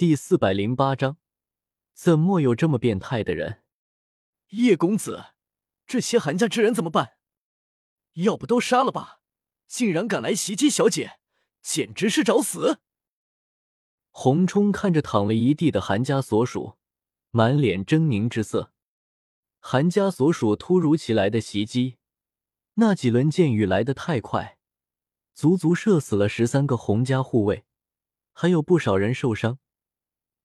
第四百零八章，怎么有这么变态的人？叶公子，这些韩家之人怎么办？要不都杀了吧！竟然敢来袭击小姐，简直是找死！洪冲看着躺了一地的韩家所属，满脸狰狞之色。韩家所属突如其来的袭击，那几轮箭雨来得太快，足足射死了十三个洪家护卫，还有不少人受伤，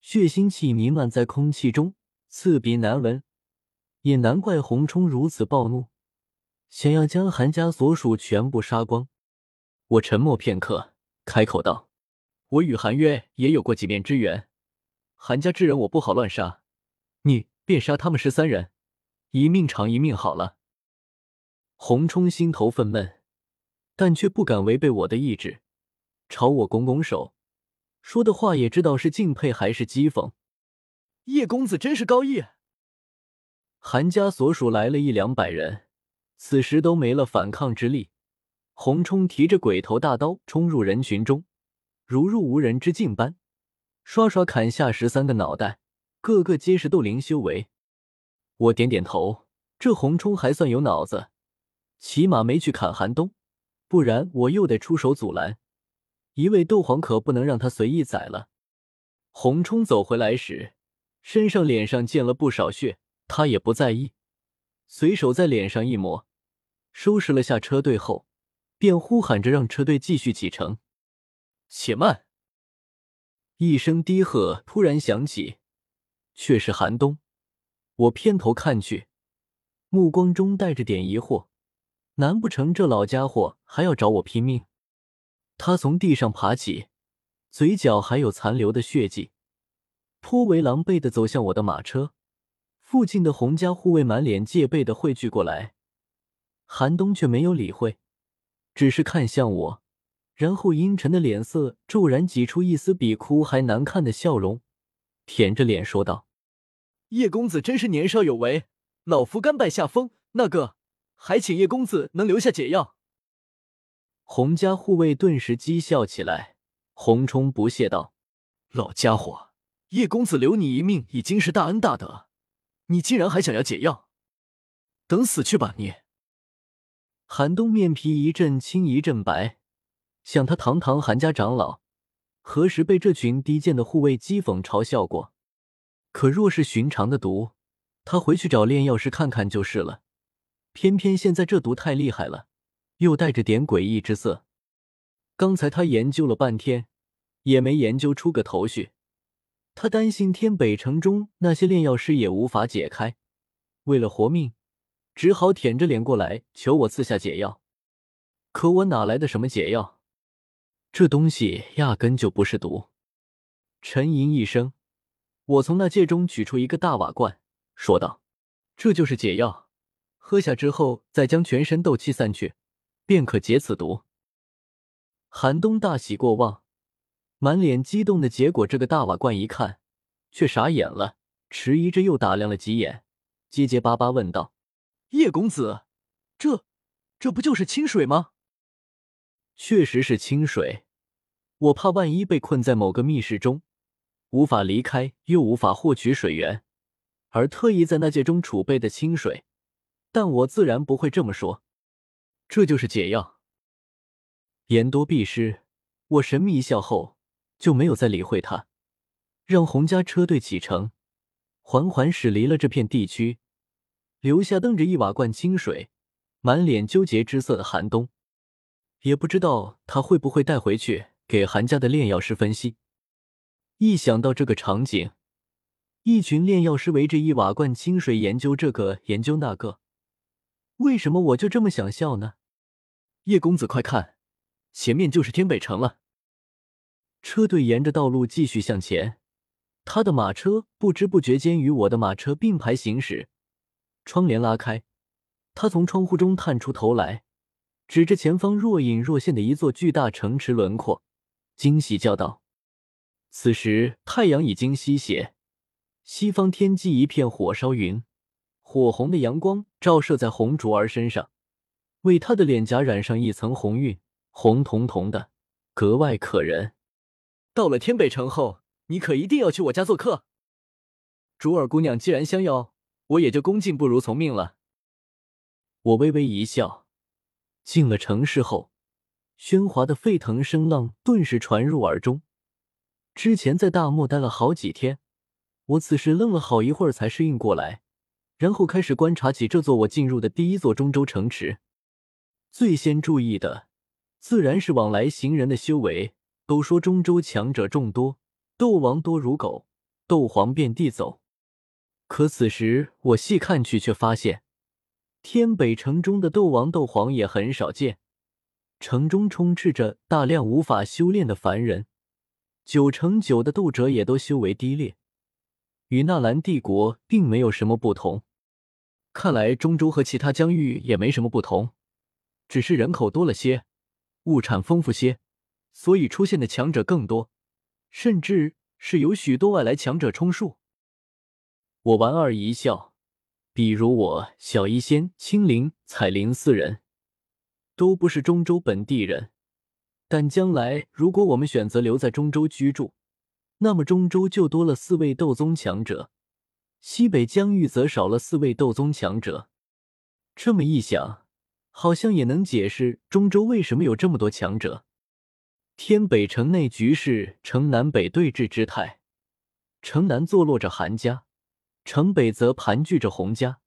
血腥气弥漫在空气中，刺鼻难闻。也难怪洪冲如此暴怒，想要将韩家所属全部杀光。我沉默片刻，开口道：“我与韩约也有过几面之缘，韩家之人我不好乱杀，你便杀他们十三人，一命偿一命好了。”洪冲心头愤懑，但却不敢违背我的意志，朝我拱拱手，说的话也知道是敬佩还是讥讽。叶公子真是高义。韩家所属来了一两百人，此时都没了反抗之力。洪冲提着鬼头大刀冲入人群中，如入无人之境般，刷刷砍下十三个脑袋，个个皆是斗灵修为。我点点头，这洪冲还算有脑子，起码没去砍韩东，不然我又得出手阻拦。一位斗皇可不能让他随意宰了。洪冲走回来时，身上脸上溅了不少血。他也不在意，随手在脸上一抹，收拾了下车队后，便呼喊着让车队继续启程。且慢！一声低喝突然响起，却是寒冬。我偏头看去，目光中带着点疑惑：难不成这老家伙还要找我拼命？他从地上爬起，嘴角还有残留的血迹，颇为狼狈的走向我的马车。附近的洪家护卫满脸戒备的汇聚过来，韩冬却没有理会，只是看向我，然后阴沉的脸色骤然挤出一丝比哭还难看的笑容，舔着脸说道：“叶公子真是年少有为，老夫甘拜下风。那个，还请叶公子能留下解药。”洪家护卫顿时讥笑起来。洪冲不屑道：“老家伙，叶公子留你一命已经是大恩大德。”你竟然还想要解药？等死去吧你！韩冬面皮一阵青一阵白，想他堂堂韩家长老，何时被这群低贱的护卫讥讽嘲笑过？可若是寻常的毒，他回去找炼药师看看就是了。偏偏现在这毒太厉害了，又带着点诡异之色。刚才他研究了半天，也没研究出个头绪。他担心天北城中那些炼药师也无法解开，为了活命，只好舔着脸过来求我赐下解药。可我哪来的什么解药？这东西压根就不是毒。沉吟一声，我从那戒中取出一个大瓦罐，说道：“这就是解药，喝下之后，再将全身斗气散去，便可解此毒。”寒冬大喜过望。满脸激动的结果，这个大瓦罐一看，却傻眼了，迟疑着又打量了几眼，结结巴巴问道：“叶公子，这这不就是清水吗？”确实是清水，我怕万一被困在某个密室中，无法离开，又无法获取水源，而特意在那界中储备的清水，但我自然不会这么说。这就是解药。言多必失，我神秘一笑后。就没有再理会他，让洪家车队启程，缓缓驶离了这片地区，留下瞪着一瓦罐清水、满脸纠结之色的寒冬。也不知道他会不会带回去给韩家的炼药师分析。一想到这个场景，一群炼药师围着一瓦罐清水研究这个研究那个，为什么我就这么想笑呢？叶公子，快看，前面就是天北城了。车队沿着道路继续向前，他的马车不知不觉间与我的马车并排行驶。窗帘拉开，他从窗户中探出头来，指着前方若隐若现的一座巨大城池轮廓，惊喜叫道：“此时太阳已经西斜，西方天际一片火烧云，火红的阳光照射在红竹儿身上，为她的脸颊染上一层红晕，红彤彤的，格外可人。”到了天北城后，你可一定要去我家做客。竹儿姑娘既然相邀，我也就恭敬不如从命了。我微微一笑。进了城市后，喧哗的沸腾声浪顿时传入耳中。之前在大漠待了好几天，我此时愣了好一会儿才适应过来，然后开始观察起这座我进入的第一座中州城池。最先注意的，自然是往来行人的修为。都说中州强者众多，斗王多如狗，斗皇遍地走。可此时我细看去，却发现天北城中的斗王、斗皇也很少见，城中充斥着大量无法修炼的凡人，九成九的斗者也都修为低劣，与纳兰帝国并没有什么不同。看来中州和其他疆域也没什么不同，只是人口多了些，物产丰富些。所以出现的强者更多，甚至是有许多外来强者充数。我莞尔一笑，比如我小医仙、青灵、彩灵四人，都不是中州本地人。但将来如果我们选择留在中州居住，那么中州就多了四位斗宗强者，西北疆域则少了四位斗宗强者。这么一想，好像也能解释中州为什么有这么多强者。天北城内局势呈南北对峙之态，城南坐落着韩家，城北则盘踞着洪家，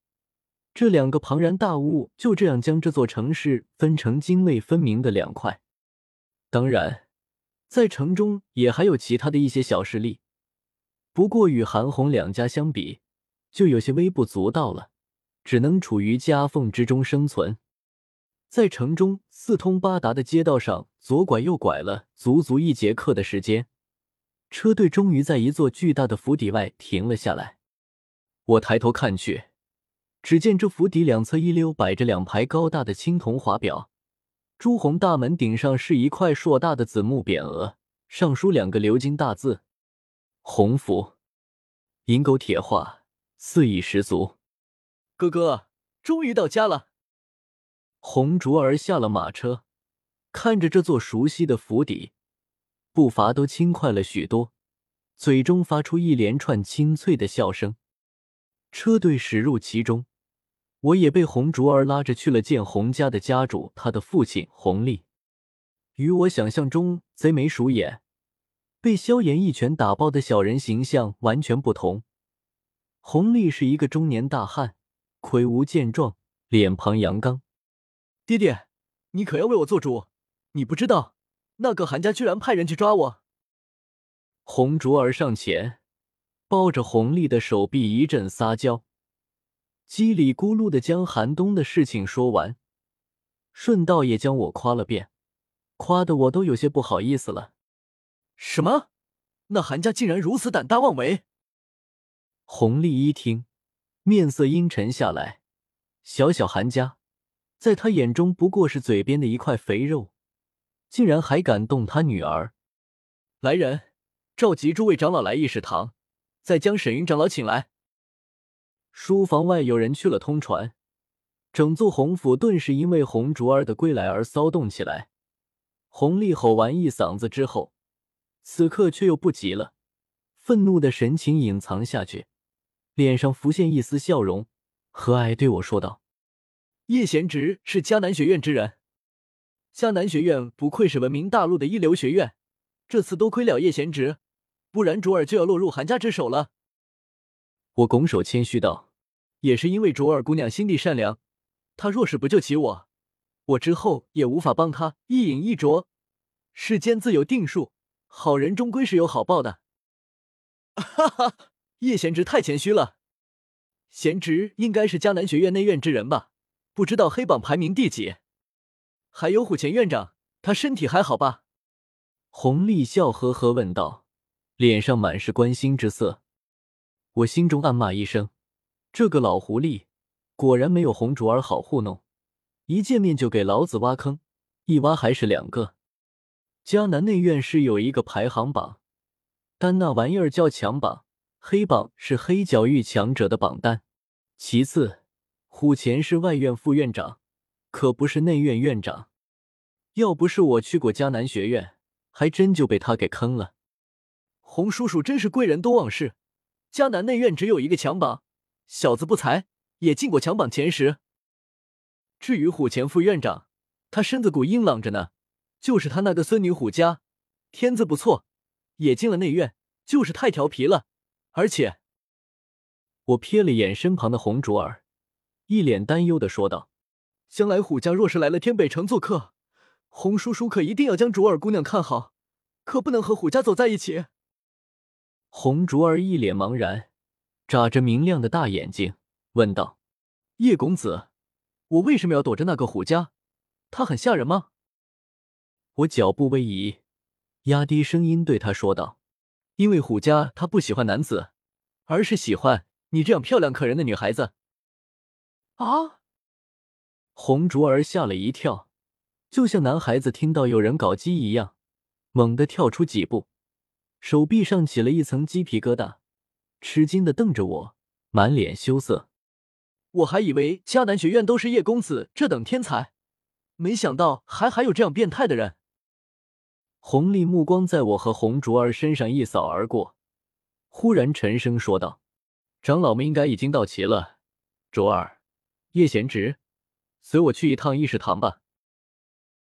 这两个庞然大物就这样将这座城市分成泾渭分明的两块。当然，在城中也还有其他的一些小势力，不过与韩红两家相比，就有些微不足道了，只能处于夹缝之中生存。在城中四通八达的街道上左拐右拐了足足一节课的时间，车队终于在一座巨大的府邸外停了下来。我抬头看去，只见这府邸两侧一溜摆着两排高大的青铜华表，朱红大门顶上是一块硕大的紫木匾额，上书两个鎏金大字“洪福”，银钩铁画，肆意十足。哥哥，终于到家了。红竹儿下了马车，看着这座熟悉的府邸，步伐都轻快了许多，嘴中发出一连串清脆的笑声。车队驶入其中，我也被红竹儿拉着去了见洪家的家主，他的父亲洪立。与我想象中贼眉鼠眼、被萧炎一拳打爆的小人形象完全不同。洪立是一个中年大汉，魁梧健壮，脸庞阳刚。爹爹，你可要为我做主！你不知道，那个韩家居然派人去抓我。红竹儿上前，抱着红丽的手臂一阵撒娇，叽里咕噜的将韩冬的事情说完，顺道也将我夸了遍，夸的我都有些不好意思了。什么？那韩家竟然如此胆大妄为？红丽一听，面色阴沉下来。小小韩家。在他眼中不过是嘴边的一块肥肉，竟然还敢动他女儿！来人，召集诸位长老来议事堂，再将沈云长老请来。书房外有人去了通传，整座洪府顿时因为红竹儿的归来而骚动起来。洪丽吼完一嗓子之后，此刻却又不急了，愤怒的神情隐藏下去，脸上浮现一丝笑容，和蔼对我说道。叶贤侄是迦南学院之人，迦南学院不愧是闻名大陆的一流学院，这次多亏了叶贤侄，不然卓尔就要落入韩家之手了。我拱手谦虚道：“也是因为卓尔姑娘心地善良，她若是不救起我，我之后也无法帮她一饮一啄。世间自有定数，好人终归是有好报的。”哈哈，叶贤侄太谦虚了，贤侄应该是迦南学院内院之人吧？不知道黑榜排名第几？还有虎钳院长，他身体还好吧？洪丽笑呵呵问道，脸上满是关心之色。我心中暗骂一声：这个老狐狸果然没有红竹儿好糊弄，一见面就给老子挖坑，一挖还是两个。迦南内院是有一个排行榜，但那玩意儿叫强榜，黑榜是黑角域强者的榜单，其次。虎钳是外院副院长，可不是内院院长。要不是我去过迦南学院，还真就被他给坑了。洪叔叔真是贵人多忘事，迦南内院只有一个强榜，小子不才也进过强榜前十。至于虎钳副院长，他身子骨硬朗着呢，就是他那个孙女虎家，天资不错，也进了内院，就是太调皮了。而且，我瞥了眼身旁的红竹儿，一脸担忧的说道：“将来虎家若是来了天北城做客，洪叔叔可一定要将卓儿姑娘看好，可不能和虎家走在一起。”红竹儿一脸茫然，眨着明亮的大眼睛，问道：“叶公子。”我为什么要躲着那个虎家？他很吓人吗？我脚步微移，压低声音对他说道：“因为虎家他不喜欢男子，而是喜欢你这样漂亮可人的女孩子。”啊！红竹儿吓了一跳，就像男孩子听到有人搞基一样，猛地跳出几步，手臂上起了一层鸡皮疙瘩，吃惊的瞪着我，满脸羞涩。我还以为迦南学院都是叶公子这等天才，没想到还还有这样变态的人。红丽目光在我和红竹儿身上一扫而过，忽然沉声说道：“长老们应该已经到齐了，竹儿、叶贤侄，随我去一趟议事堂吧。”